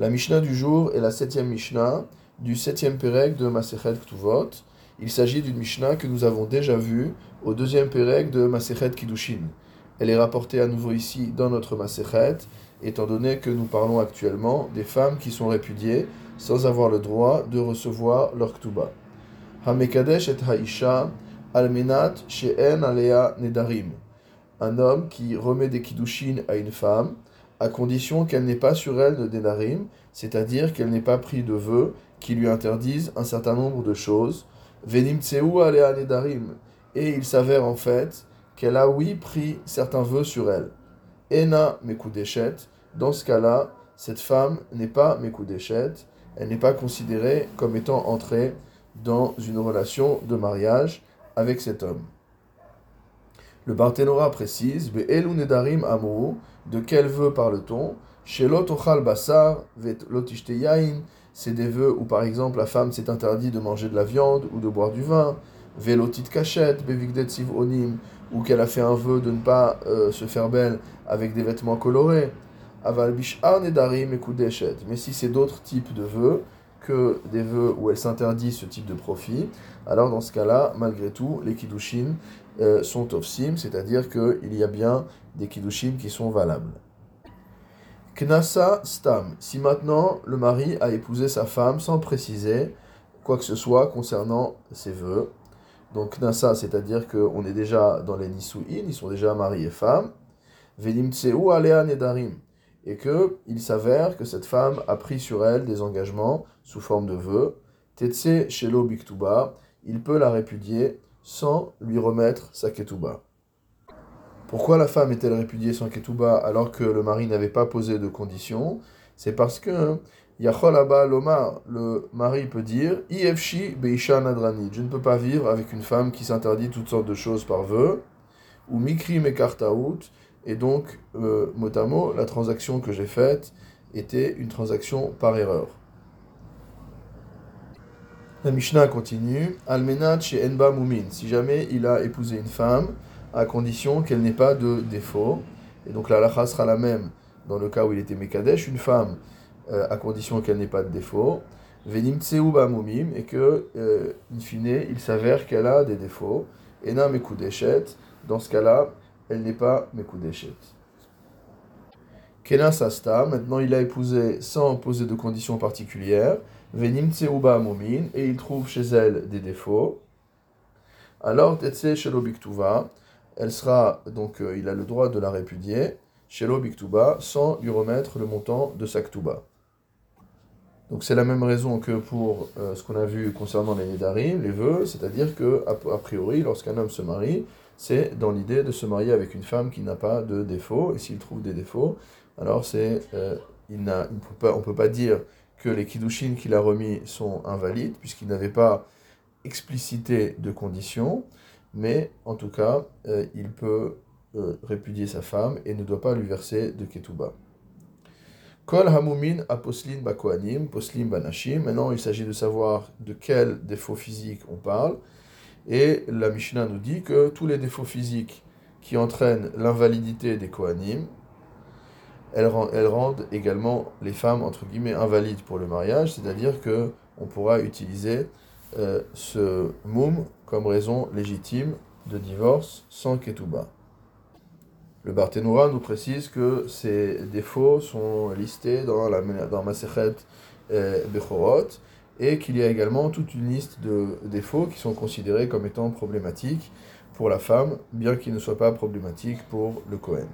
La Mishnah du jour est la septième Mishnah du septième Pérec de Masechet Ktuvot. Il s'agit d'une Mishnah que nous avons déjà vue au deuxième Pérec de Masechet Kiddushin. Elle est rapportée à nouveau ici dans notre Masechet, étant donné que nous parlons actuellement des femmes qui sont répudiées sans avoir le droit de recevoir leur Ktuba. Hamekadesh et Haisha almenat she'en alea nedarim. Un homme qui remet des Kiddushin à une femme à condition qu'elle n'ait pas sur elle de dénarim, c'est-à-dire qu'elle n'ait pas pris de vœux qui lui interdisent un certain nombre de choses. Venim alea nedarim. Et il s'avère en fait qu'elle a, oui, pris certains vœux sur elle. Ena mekudeshet. Dans ce cas-là, cette femme n'est pas mekudeshet. Elle n'est pas considérée comme étant entrée dans une relation de mariage avec cet homme. Le Barthénora précise Be'elu nedarim amru de quel vœu parle-t-on? Basar c'est des vœux où par exemple la femme s'est interdit de manger de la viande ou de boire du vin. Velotit kachet, bevigdet onim, ou qu'elle a fait un vœu de ne pas euh, se faire belle avec des vêtements colorés. Aval bishar nedarim et Mais si c'est d'autres types de vœux que des vœux où elle s'interdit ce type de profit, alors dans ce cas-là, malgré tout, les kiddushin euh, sont ofsim, c'est-à-dire qu'il y a bien des kiddushin qui sont valables. Knasa stam. Si maintenant le mari a épousé sa femme sans préciser quoi que ce soit concernant ses vœux, donc knasa, c'est-à-dire qu'on est déjà dans les nisuin, ils sont déjà mari et femme, venim tseu alea nedarim, et que il s'avère que cette femme a pris sur elle des engagements sous forme de vœux, tetse shelo biktuba, il peut la répudier sans lui remettre sa ketouba. Pourquoi la femme est-elle répudiée sans ketouba alors que le mari n'avait pas posé de conditions? C'est parce que Yacholaba Lomar, le mari peut dire Ifshi Beisha Nadrani, je ne peux pas vivre avec une femme qui s'interdit toutes sortes de choses par vœu, ou Mikri Mekartaout, et donc, euh, mot à mot, la transaction que j'ai faite était une transaction par erreur. La Mishnah continue Almenat chez Enba Mumin, si jamais il a épousé une femme, à condition qu'elle n'ait pas de défaut. Et donc la lacha sera la même dans le cas où il était Mekadesh, une femme, euh, à condition qu'elle n'ait pas de défaut. Venim Tseuba Mumim, et que, euh, in fine, il s'avère qu'elle a des défauts. Ena Mekudeshet, dans ce cas-là, elle n'est pas Mekudeshet. Kena Sasta, maintenant il a épousé sans poser de conditions particulières. Venim momin, et il trouve chez elle des défauts. Alors, tetse shelo biktuva, elle sera, donc euh, il a le droit de la répudier, shelo biktuba, sans lui remettre le montant de sa ktuba. Donc c'est la même raison que pour euh, ce qu'on a vu concernant les nidarim, les vœux, c'est-à-dire que a, priori, lorsqu'un homme se marie, c'est dans l'idée de se marier avec une femme qui n'a pas de défauts, et s'il trouve des défauts, alors c'est, euh, il on ne peut pas dire que les kiddushin qu'il a remis sont invalides, puisqu'il n'avait pas explicité de conditions, mais en tout cas, euh, il peut euh, répudier sa femme et ne doit pas lui verser de ketouba. Kol hamumin aposlin bakoanim, poslim banashim. Maintenant, il s'agit de savoir de quel défaut physique on parle. Et la Mishnah nous dit que tous les défauts physiques qui entraînent l'invalidité des kohanim, elles, rendent également les femmes, entre guillemets, invalides pour le mariage, c'est-à-dire que on pourra utiliser euh, ce moum comme raison légitime de divorce sans ketouba. Le Barthénoura nous précise que ces défauts sont listés dans la dans Masechet euh, Bechorot et qu'il y a également toute une liste de défauts qui sont considérés comme étant problématiques pour la femme, bien qu'ils ne soient pas problématiques pour le Cohen.